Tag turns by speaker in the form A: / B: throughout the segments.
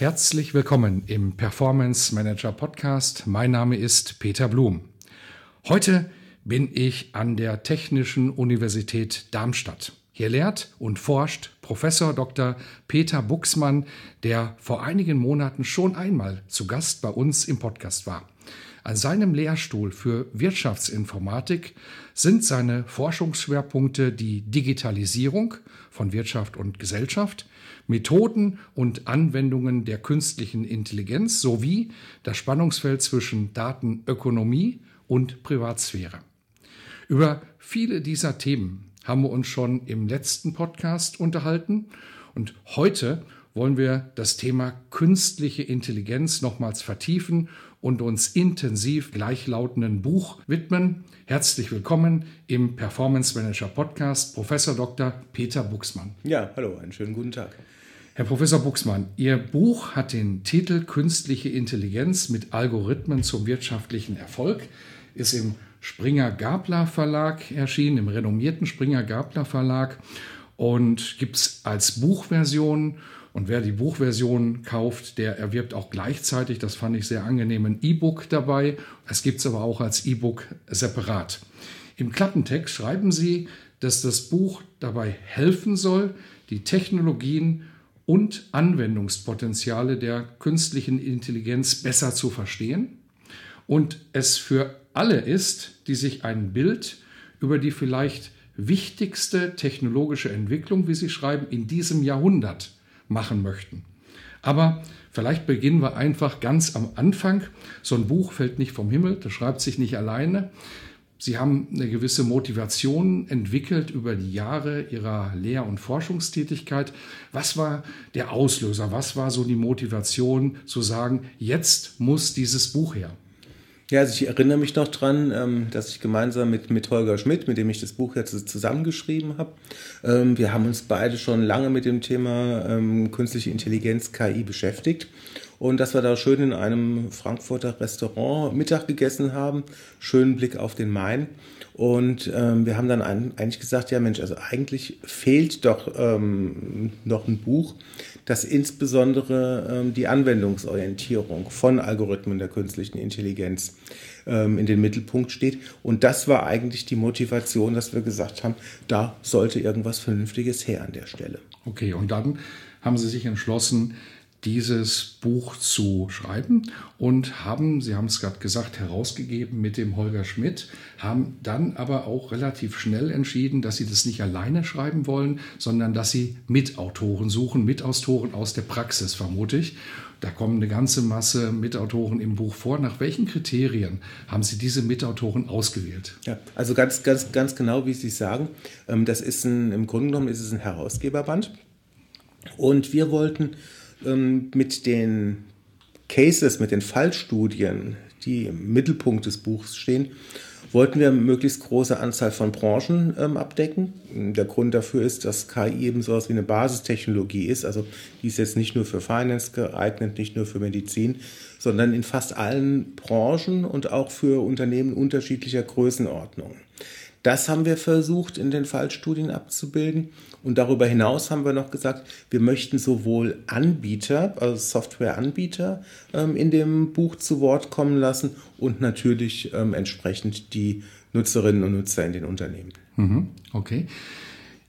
A: Herzlich willkommen im Performance Manager Podcast. Mein Name ist Peter Blum. Heute bin ich an der Technischen Universität Darmstadt. Hier lehrt und forscht Professor Dr. Peter Buxmann, der vor einigen Monaten schon einmal zu Gast bei uns im Podcast war. An seinem Lehrstuhl für Wirtschaftsinformatik sind seine Forschungsschwerpunkte die Digitalisierung von Wirtschaft und Gesellschaft, Methoden und Anwendungen der künstlichen Intelligenz sowie das Spannungsfeld zwischen Datenökonomie und Privatsphäre. Über viele dieser Themen haben wir uns schon im letzten Podcast unterhalten und heute wollen wir das Thema künstliche Intelligenz nochmals vertiefen und uns intensiv gleichlautenden Buch widmen. Herzlich willkommen im Performance Manager Podcast, Professor Dr. Peter Buxmann.
B: Ja, hallo, einen schönen guten Tag.
A: Herr Professor Buxmann, Ihr Buch hat den Titel Künstliche Intelligenz mit Algorithmen zum wirtschaftlichen Erfolg, ist im Springer Gabler Verlag erschienen, im renommierten Springer Gabler Verlag und gibt es als Buchversion und wer die Buchversion kauft, der erwirbt auch gleichzeitig, das fand ich sehr angenehm, ein E-Book dabei. Es gibt es aber auch als E-Book separat. Im Klappentext schreiben Sie, dass das Buch dabei helfen soll, die Technologien und Anwendungspotenziale der künstlichen Intelligenz besser zu verstehen und es für alle ist, die sich ein Bild über die vielleicht wichtigste technologische Entwicklung, wie Sie schreiben, in diesem Jahrhundert machen möchten. Aber vielleicht beginnen wir einfach ganz am Anfang. So ein Buch fällt nicht vom Himmel, das schreibt sich nicht alleine. Sie haben eine gewisse Motivation entwickelt über die Jahre Ihrer Lehr- und Forschungstätigkeit. Was war der Auslöser? Was war so die Motivation zu sagen, jetzt muss dieses Buch her?
B: Ja, also ich erinnere mich noch dran, ähm, dass ich gemeinsam mit, mit Holger Schmidt, mit dem ich das Buch jetzt zusammengeschrieben habe, ähm, wir haben uns beide schon lange mit dem Thema ähm, künstliche Intelligenz, KI beschäftigt. Und dass wir da schön in einem Frankfurter Restaurant Mittag gegessen haben, schönen Blick auf den Main. Und ähm, wir haben dann eigentlich gesagt, ja Mensch, also eigentlich fehlt doch ähm, noch ein Buch, das insbesondere ähm, die Anwendungsorientierung von Algorithmen der künstlichen Intelligenz ähm, in den Mittelpunkt steht. Und das war eigentlich die Motivation, dass wir gesagt haben, da sollte irgendwas Vernünftiges her an der Stelle.
A: Okay, und dann haben Sie sich entschlossen, dieses Buch zu schreiben und haben, Sie haben es gerade gesagt, herausgegeben mit dem Holger Schmidt, haben dann aber auch relativ schnell entschieden, dass Sie das nicht alleine schreiben wollen, sondern dass Sie Mitautoren suchen, Mitautoren aus der Praxis, vermute ich. Da kommen eine ganze Masse Mitautoren im Buch vor. Nach welchen Kriterien haben Sie diese Mitautoren ausgewählt?
B: Ja, also ganz, ganz, ganz genau, wie Sie sagen. Ähm, das ist ein, im Grunde genommen ist es ein Herausgeberband. Und wir wollten ähm, mit den Cases, mit den Fallstudien, die im Mittelpunkt des Buchs stehen, wollten wir eine möglichst große Anzahl von Branchen ähm, abdecken. Der Grund dafür ist, dass KI eben so etwas wie eine Basistechnologie ist. Also die ist jetzt nicht nur für Finance geeignet, nicht nur für Medizin, sondern in fast allen Branchen und auch für Unternehmen unterschiedlicher Größenordnungen. Das haben wir versucht in den Fallstudien abzubilden. Und darüber hinaus haben wir noch gesagt, wir möchten sowohl Anbieter, also Softwareanbieter, ähm, in dem Buch zu Wort kommen lassen und natürlich ähm, entsprechend die Nutzerinnen und Nutzer in den Unternehmen.
A: Mhm, okay.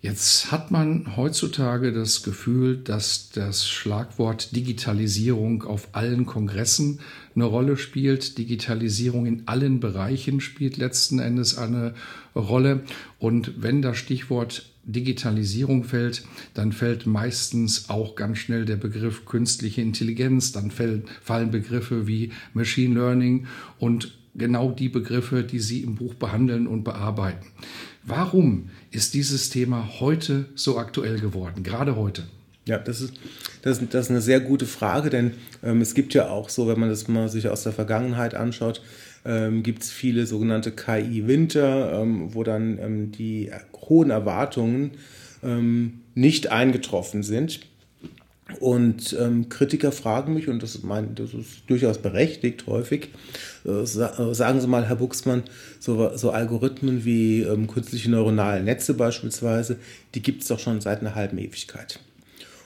A: Jetzt hat man heutzutage das Gefühl, dass das Schlagwort Digitalisierung auf allen Kongressen eine Rolle spielt. Digitalisierung in allen Bereichen spielt letzten Endes eine Rolle. Und wenn das Stichwort Digitalisierung fällt, dann fällt meistens auch ganz schnell der Begriff künstliche Intelligenz, dann fallen Begriffe wie Machine Learning und genau die Begriffe, die Sie im Buch behandeln und bearbeiten. Warum ist dieses Thema heute so aktuell geworden, gerade heute?
B: Ja, das ist, das, das ist eine sehr gute Frage, denn ähm, es gibt ja auch so, wenn man das mal sich aus der Vergangenheit anschaut, ähm, gibt es viele sogenannte KI-Winter, ähm, wo dann ähm, die hohen Erwartungen ähm, nicht eingetroffen sind. Und ähm, Kritiker fragen mich, und das, mein, das ist durchaus berechtigt häufig, äh, sa sagen Sie mal, Herr Buxmann, so, so Algorithmen wie ähm, künstliche neuronale Netze beispielsweise, die gibt es doch schon seit einer halben Ewigkeit.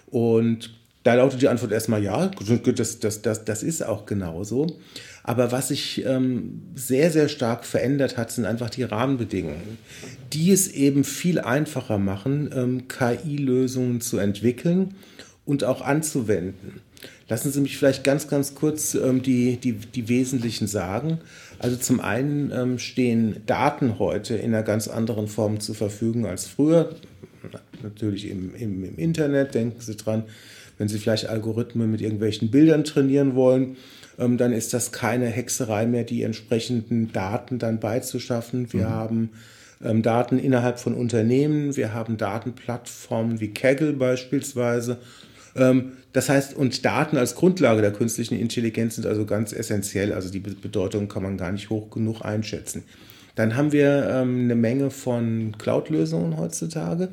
B: Und da lautet die Antwort erstmal ja, das, das, das, das ist auch genauso. Aber was sich ähm, sehr, sehr stark verändert hat, sind einfach die Rahmenbedingungen, die es eben viel einfacher machen, ähm, KI-Lösungen zu entwickeln und auch anzuwenden. Lassen Sie mich vielleicht ganz, ganz kurz ähm, die, die, die wesentlichen sagen. Also zum einen ähm, stehen Daten heute in einer ganz anderen Form zur Verfügung als früher. Natürlich im, im, im Internet, denken Sie dran, wenn Sie vielleicht Algorithmen mit irgendwelchen Bildern trainieren wollen, ähm, dann ist das keine Hexerei mehr, die entsprechenden Daten dann beizuschaffen. Wir mhm. haben ähm, Daten innerhalb von Unternehmen, wir haben Datenplattformen wie Kaggle beispielsweise. Ähm, das heißt, und Daten als Grundlage der künstlichen Intelligenz sind also ganz essentiell. Also die Bedeutung kann man gar nicht hoch genug einschätzen. Dann haben wir ähm, eine Menge von Cloud-Lösungen heutzutage,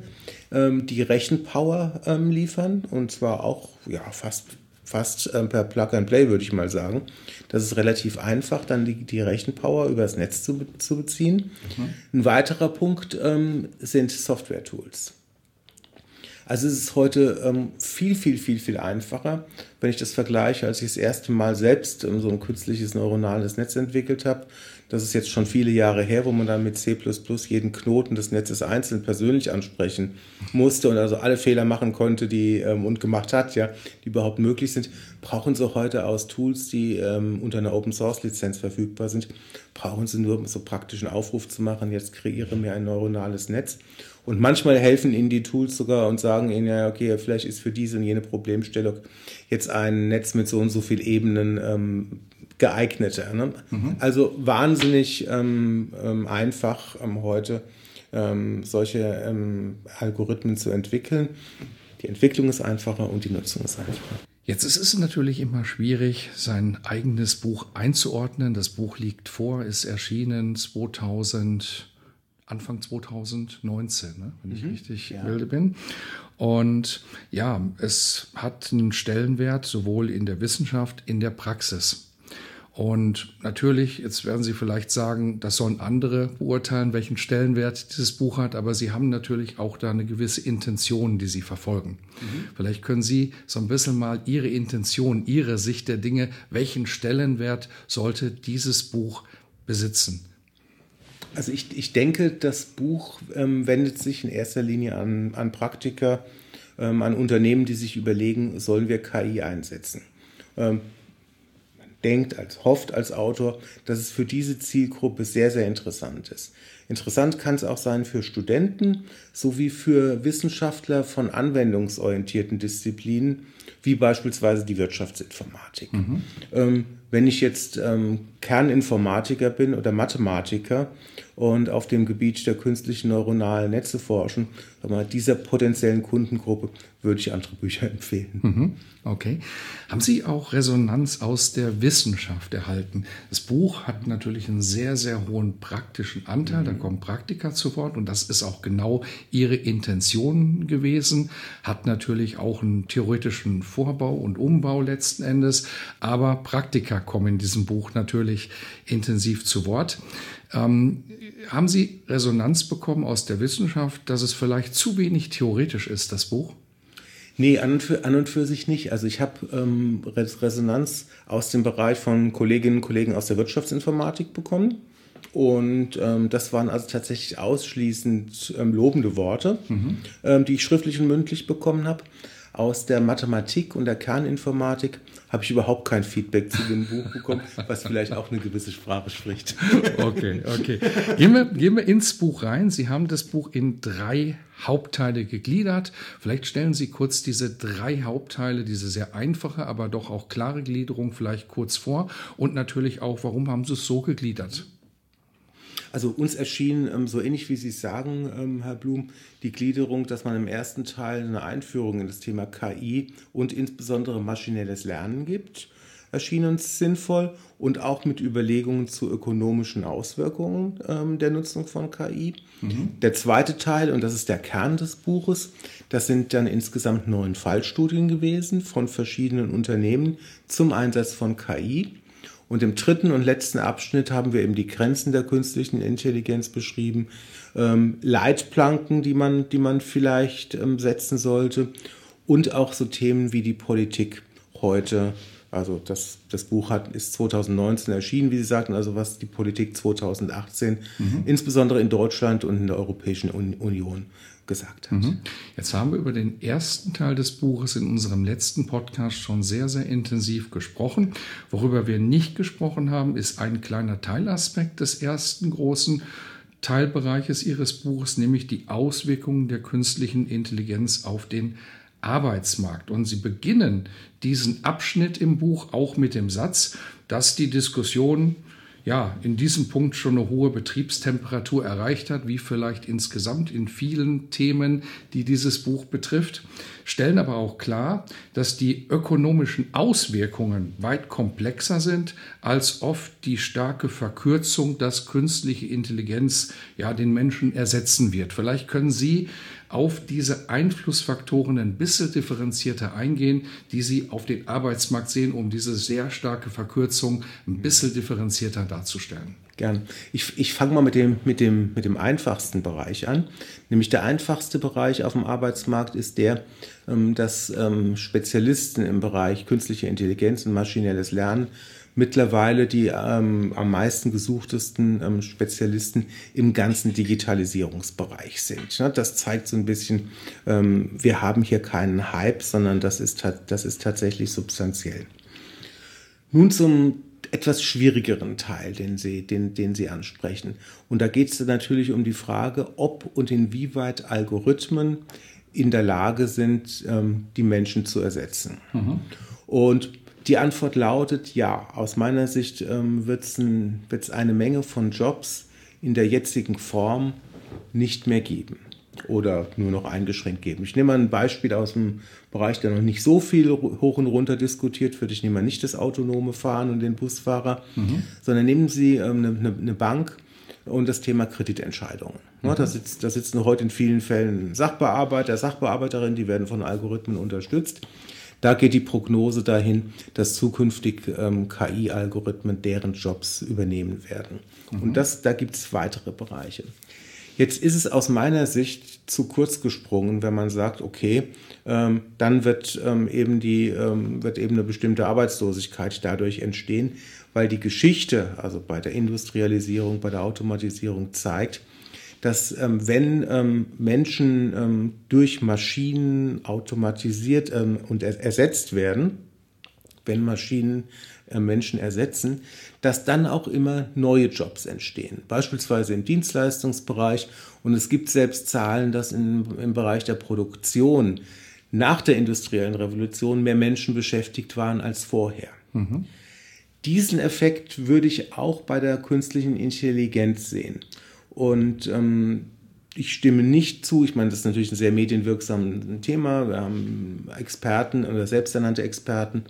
B: ähm, die Rechenpower liefern und zwar auch ja, fast, fast per Plug-and-Play, würde ich mal sagen. Das ist relativ einfach, dann die, die Rechenpower übers Netz zu, zu beziehen. Mhm. Ein weiterer Punkt sind Software-Tools. Also es ist heute ähm, viel, viel, viel, viel einfacher, wenn ich das vergleiche, als ich das erste Mal selbst ähm, so ein künstliches neuronales Netz entwickelt habe. Das ist jetzt schon viele Jahre her, wo man dann mit C jeden Knoten des Netzes einzeln persönlich ansprechen musste und also alle Fehler machen konnte, die ähm, und gemacht hat, ja, die überhaupt möglich sind. Brauchen Sie heute aus Tools, die ähm, unter einer Open Source Lizenz verfügbar sind, brauchen Sie nur um so praktischen Aufruf zu machen, jetzt kreiere mir ein neuronales Netz. Und manchmal helfen Ihnen die Tools sogar und sagen Ihnen, ja, okay, vielleicht ist für diese und jene Problemstellung jetzt ein Netz mit so und so viel Ebenen ähm, geeigneter. Ne? Mhm. Also wahnsinnig ähm, ähm, einfach ähm, heute ähm, solche Algorithmen zu entwickeln. Die Entwicklung ist einfacher und die Nutzung ist einfacher.
A: Jetzt ist es natürlich immer schwierig, sein eigenes Buch einzuordnen. Das Buch liegt vor, ist erschienen 2000. Anfang 2019, ne, wenn ich mhm, richtig ja. wilde bin. Und ja, es hat einen Stellenwert sowohl in der Wissenschaft, in der Praxis. Und natürlich, jetzt werden Sie vielleicht sagen, das sollen andere beurteilen, welchen Stellenwert dieses Buch hat, aber Sie haben natürlich auch da eine gewisse Intention, die Sie verfolgen. Mhm. Vielleicht können Sie so ein bisschen mal Ihre Intention, Ihre Sicht der Dinge, welchen Stellenwert sollte dieses Buch besitzen?
B: Also ich, ich denke, das Buch ähm, wendet sich in erster Linie an, an Praktiker, ähm, an Unternehmen, die sich überlegen, sollen wir KI einsetzen. Ähm, denkt, als hofft als Autor, dass es für diese Zielgruppe sehr, sehr interessant ist. Interessant kann es auch sein für Studenten sowie für Wissenschaftler von anwendungsorientierten Disziplinen, wie beispielsweise die Wirtschaftsinformatik. Mhm. Ähm, wenn ich jetzt ähm, Kerninformatiker bin oder Mathematiker und auf dem Gebiet der künstlichen neuronalen Netze forschen, aber dieser potenziellen Kundengruppe würde ich andere Bücher empfehlen.
A: Mhm. Okay. Haben Sie auch Resonanz aus der Wissenschaft erhalten? Das Buch hat natürlich einen sehr, sehr hohen praktischen Anteil. Mhm. Da kommen Praktiker zu Wort und das ist auch genau Ihre Intention gewesen. Hat natürlich auch einen theoretischen Vorbau und Umbau letzten Endes, aber Praktiker kommen in diesem Buch natürlich intensiv zu Wort. Ähm, haben Sie Resonanz bekommen aus der Wissenschaft, dass es vielleicht zu wenig theoretisch ist, das Buch?
B: Nee, an und für, an und für sich nicht. Also ich habe ähm, Resonanz aus dem Bereich von Kolleginnen und Kollegen aus der Wirtschaftsinformatik bekommen. Und ähm, das waren also tatsächlich ausschließend ähm, lobende Worte, mhm. ähm, die ich schriftlich und mündlich bekommen habe. Aus der Mathematik und der Kerninformatik habe ich überhaupt kein Feedback zu dem Buch bekommen, was vielleicht auch eine gewisse Sprache spricht.
A: Okay, okay. Gehen wir, gehen wir ins Buch rein. Sie haben das Buch in drei Hauptteile gegliedert. Vielleicht stellen Sie kurz diese drei Hauptteile, diese sehr einfache, aber doch auch klare Gliederung vielleicht kurz vor und natürlich auch, warum haben Sie es so gegliedert?
B: Also uns erschien ähm, so ähnlich wie Sie es sagen, ähm, Herr Blum, die Gliederung, dass man im ersten Teil eine Einführung in das Thema KI und insbesondere maschinelles Lernen gibt erschien uns sinnvoll und auch mit Überlegungen zu ökonomischen Auswirkungen ähm, der Nutzung von KI. Mhm. Der zweite Teil, und das ist der Kern des Buches, das sind dann insgesamt neun Fallstudien gewesen von verschiedenen Unternehmen zum Einsatz von KI. Und im dritten und letzten Abschnitt haben wir eben die Grenzen der künstlichen Intelligenz beschrieben, ähm, Leitplanken, die man, die man vielleicht ähm, setzen sollte und auch so Themen wie die Politik heute also das, das Buch hat, ist 2019 erschienen, wie Sie sagten, also was die Politik 2018, mhm. insbesondere in Deutschland und in der Europäischen Union gesagt hat. Mhm.
A: Jetzt haben wir über den ersten Teil des Buches in unserem letzten Podcast schon sehr, sehr intensiv gesprochen. Worüber wir nicht gesprochen haben, ist ein kleiner Teilaspekt des ersten großen Teilbereiches Ihres Buches, nämlich die Auswirkungen der künstlichen Intelligenz auf den Arbeitsmarkt. Und Sie beginnen diesen Abschnitt im Buch auch mit dem Satz, dass die Diskussion ja, in diesem Punkt schon eine hohe Betriebstemperatur erreicht hat, wie vielleicht insgesamt in vielen Themen, die dieses Buch betrifft, stellen aber auch klar, dass die ökonomischen Auswirkungen weit komplexer sind, als oft die starke Verkürzung, dass künstliche Intelligenz ja den Menschen ersetzen wird. Vielleicht können Sie auf diese Einflussfaktoren ein bisschen differenzierter eingehen, die Sie auf den Arbeitsmarkt sehen, um diese sehr starke Verkürzung ein bisschen differenzierter darzustellen.
B: Gern. Ich, ich fange mal mit dem, mit, dem, mit dem einfachsten Bereich an. Nämlich der einfachste Bereich auf dem Arbeitsmarkt ist der, ähm, dass ähm, Spezialisten im Bereich künstliche Intelligenz und maschinelles Lernen mittlerweile die ähm, am meisten gesuchtesten ähm, Spezialisten im ganzen Digitalisierungsbereich sind. Ne? Das zeigt so ein bisschen, ähm, wir haben hier keinen Hype, sondern das ist, das ist tatsächlich substanziell. Nun zum etwas schwierigeren Teil, den Sie, den, den Sie ansprechen. Und da geht es natürlich um die Frage, ob und inwieweit Algorithmen in der Lage sind, ähm, die Menschen zu ersetzen. Mhm. Und die Antwort lautet ja. Aus meiner Sicht ähm, wird es ein, eine Menge von Jobs in der jetzigen Form nicht mehr geben oder nur noch eingeschränkt geben. Ich nehme mal ein Beispiel aus dem Bereich, der noch nicht so viel hoch und runter diskutiert wird. Ich nehme mal nicht das autonome Fahren und den Busfahrer, mhm. sondern nehmen Sie ähm, eine, eine, Bank und das Thema Kreditentscheidungen. Mhm. Da, sitzt, da sitzen heute in vielen Fällen Sachbearbeiter, Sachbearbeiterinnen, die werden von Algorithmen unterstützt. Da geht die Prognose dahin, dass zukünftig ähm, KI-Algorithmen deren Jobs übernehmen werden. Mhm. Und das, da gibt es weitere Bereiche. Jetzt ist es aus meiner Sicht zu kurz gesprungen, wenn man sagt, okay, ähm, dann wird, ähm, eben die, ähm, wird eben eine bestimmte Arbeitslosigkeit dadurch entstehen, weil die Geschichte, also bei der Industrialisierung, bei der Automatisierung zeigt, dass ähm, wenn ähm, Menschen ähm, durch Maschinen automatisiert und er ersetzt werden, wenn Maschinen äh, Menschen ersetzen, dass dann auch immer neue Jobs entstehen, beispielsweise im Dienstleistungsbereich. Und es gibt selbst Zahlen, dass in, im Bereich der Produktion nach der industriellen Revolution mehr Menschen beschäftigt waren als vorher. Mhm. Diesen Effekt würde ich auch bei der künstlichen Intelligenz sehen. Und ähm, ich stimme nicht zu, ich meine, das ist natürlich ein sehr medienwirksames Thema. Wir haben Experten oder selbsternannte Experten,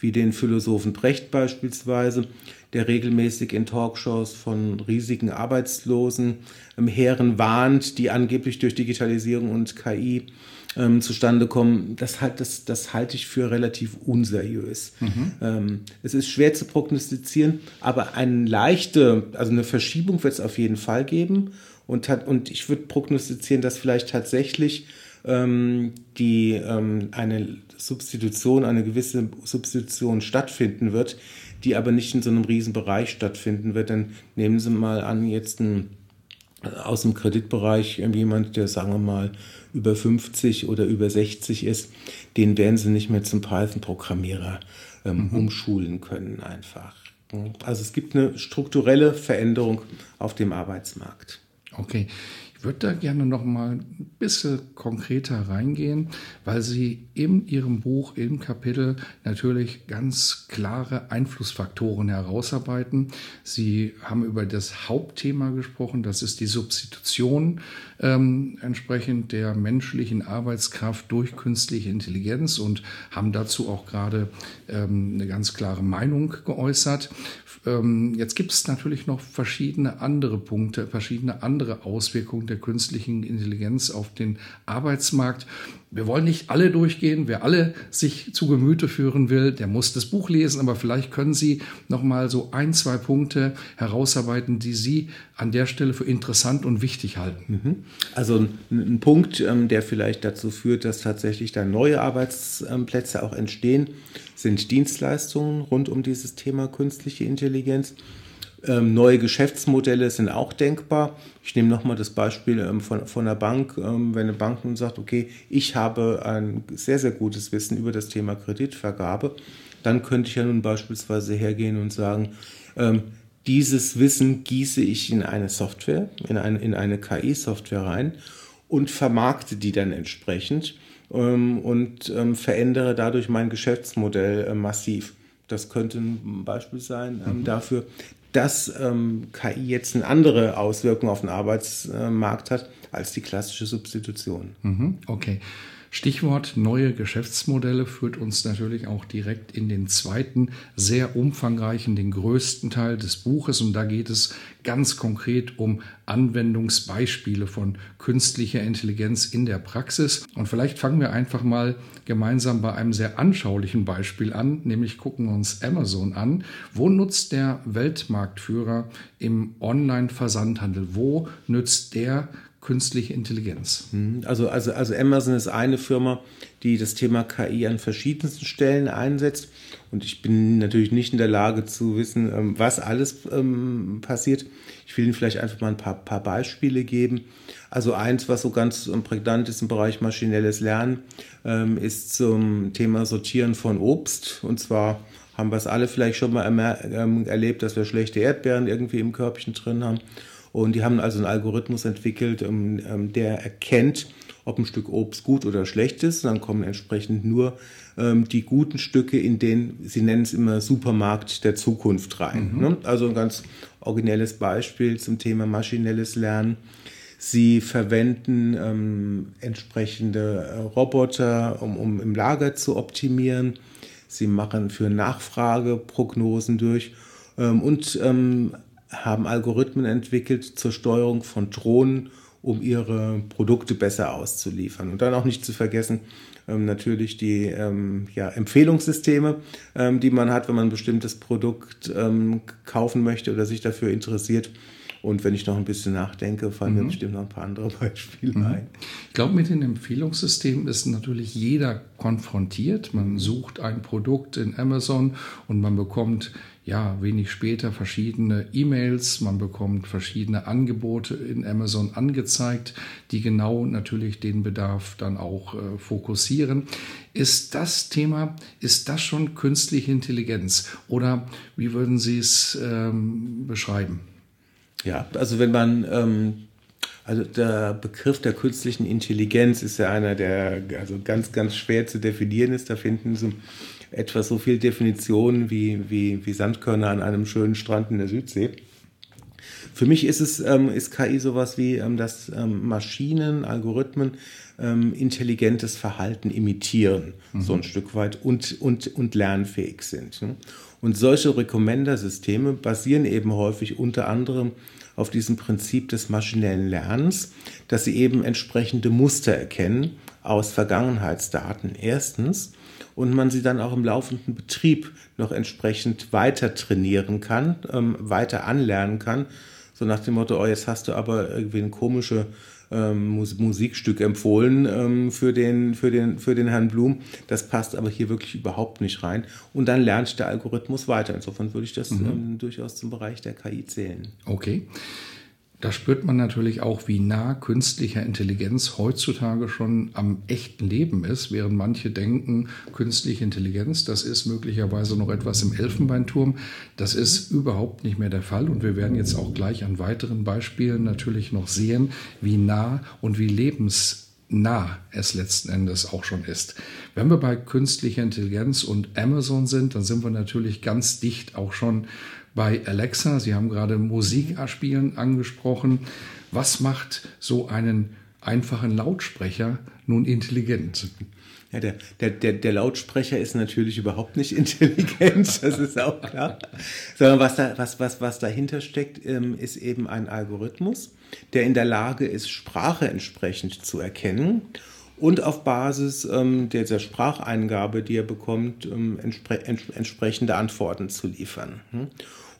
B: wie den Philosophen Brecht beispielsweise, der regelmäßig in Talkshows von riesigen Arbeitslosen ähm, Heeren warnt, die angeblich durch Digitalisierung und KI ähm, zustande kommen, das, halt, das, das halte ich für relativ unseriös. Mhm. Ähm, es ist schwer zu prognostizieren, aber eine leichte, also eine Verschiebung wird es auf jeden Fall geben. Und, hat, und ich würde prognostizieren, dass vielleicht tatsächlich die, ähm, eine Substitution, eine gewisse Substitution stattfinden wird, die aber nicht in so einem riesen Bereich stattfinden wird. Dann nehmen Sie mal an, jetzt ein, aus dem Kreditbereich jemand, der sagen wir mal über 50 oder über 60 ist, den werden sie nicht mehr zum Python-Programmierer ähm, mhm. umschulen können einfach. Also es gibt eine strukturelle Veränderung auf dem Arbeitsmarkt.
A: Okay. Würde da gerne noch mal ein bisschen konkreter reingehen, weil Sie in Ihrem Buch im Kapitel natürlich ganz klare Einflussfaktoren herausarbeiten. Sie haben über das Hauptthema gesprochen, das ist die Substitution ähm, entsprechend der menschlichen Arbeitskraft durch künstliche Intelligenz und haben dazu auch gerade ähm, eine ganz klare Meinung geäußert. Ähm, jetzt gibt es natürlich noch verschiedene andere Punkte, verschiedene andere Auswirkungen der künstlichen Intelligenz auf den Arbeitsmarkt. Wir wollen nicht alle durchgehen. Wer alle sich zu Gemüte führen will, der muss das Buch lesen. Aber vielleicht können Sie noch mal so ein, zwei Punkte herausarbeiten, die Sie an der Stelle für interessant und wichtig halten.
B: Mhm. Also ein, Punkt, ähm, der vielleicht dazu führt, dass tatsächlich dann neue Arbeitsplätze auch entstehen, sind Dienstleistungen rund um dieses Thema künstliche Intelligenz. Ähm, neue Geschäftsmodelle sind auch denkbar. Ich nehme nochmal das Beispiel ähm, von, von der Bank. Ähm, wenn eine Bank nun sagt, okay, ich habe ein sehr, sehr gutes Wissen über das Thema Kreditvergabe, dann könnte ich ja nun beispielsweise hergehen und sagen, ähm, dieses Wissen gieße ich in eine Software, in eine, in eine KI-Software rein und vermarkte die dann entsprechend ähm, und ähm, verändere dadurch mein Geschäftsmodell äh, massiv. Das könnte ein Beispiel sein ähm, mhm. dafür, dass ähm, KI jetzt eine andere Auswirkung auf den Arbeitsmarkt hat als die klassische Substitution.
A: Mhm, okay. Stichwort neue Geschäftsmodelle führt uns natürlich auch direkt in den zweiten, sehr umfangreichen, den größten Teil des Buches. Und da geht es ganz konkret um Anwendungsbeispiele von künstlicher Intelligenz in der Praxis. Und vielleicht fangen wir einfach mal gemeinsam bei einem sehr anschaulichen Beispiel an, nämlich gucken wir uns Amazon an. Wo nutzt der Weltmarktführer im Online-Versandhandel? Wo nützt der künstliche Intelligenz.
B: Mhm. Also, also, also Amazon ist eine Firma, die das Thema KI an verschiedensten Stellen einsetzt. Und ich bin natürlich nicht in der Lage zu wissen, ähm, was alles ähm, passiert. Ich will Ihnen vielleicht einfach mal ein paar, paar Beispiele geben. Also eins, was so ganz ähm, prägnant ist im Bereich maschinelles Lernen, ist zum Thema Sortieren von Obst. Und zwar haben wir es alle vielleicht schon mal erlebt, dass wir schlechte Erdbeeren irgendwie im Körbchen drin haben. Und die haben also einen Algorithmus entwickelt, ähm, ähm, der erkennt, ob ein Stück Obst gut oder schlecht ist. dann kommen entsprechend nur ähm, die guten Stücke in den, sie nennen es immer Supermarkt der Zukunft rein. Mhm. Ne? Also ein ganz originelles Beispiel zum Thema maschinelles Lernen. Sie verwenden ähm, entsprechende äh, Roboter, um, um im Lager zu optimieren. Sie machen für Nachfrage Prognosen durch ähm, und haben Algorithmen entwickelt zur Steuerung von Drohnen, um ihre Produkte besser auszuliefern. Und dann auch nicht zu vergessen, ähm, natürlich die ähm, ja, Empfehlungssysteme, ähm, die man hat, wenn man ein bestimmtes Produkt ähm, kaufen möchte oder sich dafür interessiert. Und wenn ich noch ein bisschen nachdenke, fallen mhm. mir bestimmt noch ein paar andere Beispiele mhm. ein.
A: Ich glaube, mit den Empfehlungssystemen ist natürlich jeder konfrontiert. Man sucht ein Produkt in Amazon und man bekommt ja, wenig später verschiedene E-Mails, man bekommt verschiedene Angebote in Amazon angezeigt, die genau natürlich den Bedarf dann auch äh, fokussieren. Ist das Thema, ist das schon künstliche Intelligenz oder wie würden Sie es ähm, beschreiben?
B: Ja, also wenn man ähm also der Begriff der künstlichen Intelligenz ist ja einer, der also ganz, ganz schwer zu definieren ist. Da finden Sie etwa so viel Definitionen wie, wie, wie Sandkörner an einem schönen Strand in der Südsee. Für mich ist es ähm, ist KI sowas wie, ähm, dass ähm, Maschinen, Algorithmen ähm, intelligentes Verhalten imitieren, mhm. so ein Stück weit und, und, und lernfähig sind. Ne? Und solche Recommender-Systeme basieren eben häufig unter anderem auf diesem Prinzip des maschinellen Lernens, dass sie eben entsprechende Muster erkennen aus Vergangenheitsdaten erstens und man sie dann auch im laufenden Betrieb noch entsprechend weiter trainieren kann, ähm, weiter anlernen kann. So nach dem Motto, oh, jetzt hast du aber irgendwie ein komisches ähm, Musikstück empfohlen ähm, für, den, für, den, für den Herrn Blum. Das passt aber hier wirklich überhaupt nicht rein. Und dann lernt der Algorithmus weiter. Insofern würde ich das mhm. ähm, durchaus zum Bereich der KI zählen.
A: Okay. Da spürt man natürlich auch, wie nah künstlicher Intelligenz heutzutage schon am echten Leben ist, während manche denken, künstliche Intelligenz, das ist möglicherweise noch etwas im Elfenbeinturm. Das ist überhaupt nicht mehr der Fall und wir werden jetzt auch gleich an weiteren Beispielen natürlich noch sehen, wie nah und wie lebensnah es letzten Endes auch schon ist. Wenn wir bei künstlicher Intelligenz und Amazon sind, dann sind wir natürlich ganz dicht auch schon bei Alexa. Sie haben gerade Musik spielen angesprochen. Was macht so einen einfachen Lautsprecher nun intelligent?
B: Ja, der, der, der, der Lautsprecher ist natürlich überhaupt nicht intelligent, das ist auch klar. Sondern was, da, was, was, was dahinter steckt, ähm, ist eben ein Algorithmus, der in der Lage ist, Sprache entsprechend zu erkennen und auf Basis ähm, dieser Spracheingabe, die er bekommt, ähm, entspre ents entsprechende Antworten zu liefern. Hm?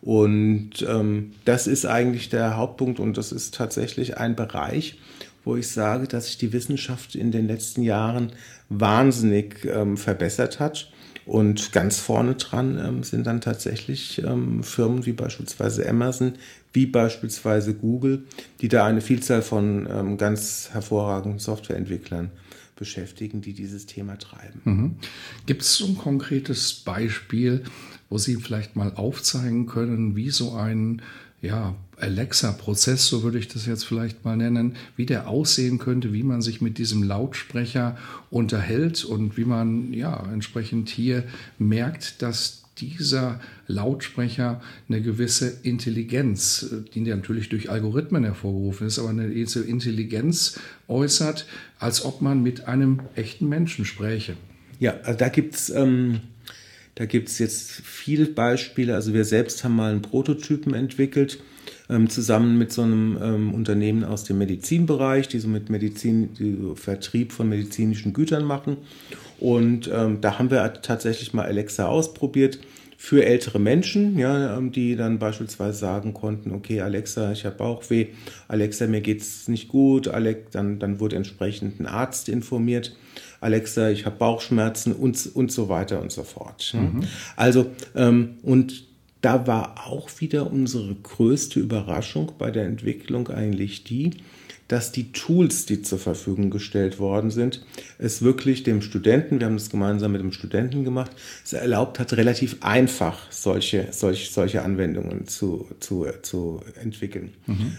B: Und ähm, das ist eigentlich der Hauptpunkt und das ist tatsächlich ein Bereich, wo ich sage, dass sich die Wissenschaft in den letzten Jahren wahnsinnig ähm, verbessert hat. Und ganz vorne dran ähm, sind dann tatsächlich ähm, Firmen wie beispielsweise Amazon, wie beispielsweise Google, die da eine Vielzahl von ganz hervorragenden Softwareentwicklern beschäftigen, die dieses Thema treiben.
A: Mhm. Gibt es so ein konkretes Beispiel, wo Sie vielleicht mal aufzeigen können, wie so ein ja, Alexa-Prozess, so würde ich das jetzt vielleicht mal nennen, wie der aussehen könnte, wie man sich mit diesem Lautsprecher unterhält und wie man ja entsprechend hier merkt, dass dieser Lautsprecher eine gewisse Intelligenz, die natürlich durch Algorithmen hervorgerufen ist, aber eine Intelligenz äußert, als ob man mit einem echten Menschen spräche.
B: Ja, also da gibt es ähm, jetzt viele Beispiele. Also wir selbst haben mal einen Prototypen entwickelt, ähm, zusammen mit so einem ähm, Unternehmen aus dem Medizinbereich, die so mit Medizin, die so Vertrieb von medizinischen Gütern machen. Und ähm, da haben wir tatsächlich mal Alexa ausprobiert für ältere Menschen, ja, ähm, die dann beispielsweise sagen konnten, okay, Alexa, ich habe Bauchweh, Alexa, mir geht es nicht gut, Alex, dann, dann wurde entsprechend ein Arzt informiert. Alexa, ich habe Bauchschmerzen und, und so weiter und so fort. Mhm. Also, ähm, und da war auch wieder unsere größte Überraschung bei der Entwicklung eigentlich die, dass die Tools, die zur Verfügung gestellt worden sind, es wirklich dem Studenten, wir haben das gemeinsam mit dem Studenten gemacht, es erlaubt hat, relativ einfach solche, solche, solche Anwendungen zu, zu, zu entwickeln. Mhm.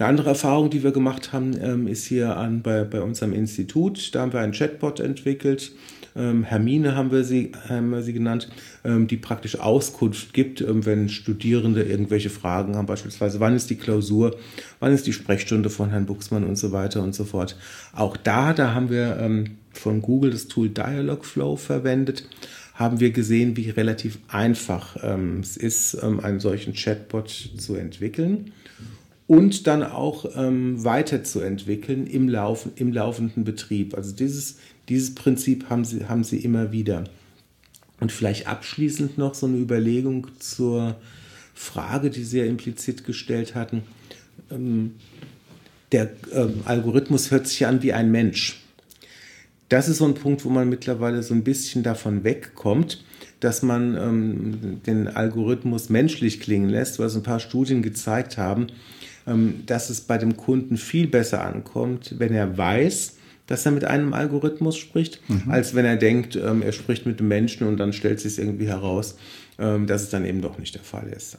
B: Eine andere Erfahrung, die wir gemacht haben, ähm, ist hier an, bei, bei unserem Institut. Da haben wir einen Chatbot entwickelt, ähm, Hermine haben wir sie, haben wir sie genannt, ähm, die praktisch Auskunft gibt, wenn Studierende irgendwelche Fragen haben, beispielsweise wann ist die Klausur, wann ist die Sprechstunde von Herrn Buchsmann und so weiter und so fort. Auch da, da haben wir von Google das Tool Dialogflow verwendet haben wir gesehen, wie relativ einfach ähm, es ist, ähm, einen solchen Chatbot zu entwickeln und dann auch ähm, weiterzuentwickeln im, Laufen, im laufenden Betrieb. Also dieses, dieses Prinzip haben sie, haben sie immer wieder. Und vielleicht abschließend noch so eine Überlegung zur Frage, die Sie ja implizit gestellt hatten. Ähm, der ähm, Algorithmus hört sich an wie ein Mensch. Das ist so ein Punkt, wo man mittlerweile so ein bisschen davon wegkommt, dass man ähm, den Algorithmus menschlich klingen lässt, es ein paar Studien gezeigt haben, dass es bei dem Kunden viel besser ankommt, wenn er weiß, dass er mit einem Algorithmus spricht, mhm. als wenn er denkt, ähm, er spricht mit einem Menschen und dann stellt sich irgendwie heraus, ähm, dass es dann eben doch nicht der Fall ist.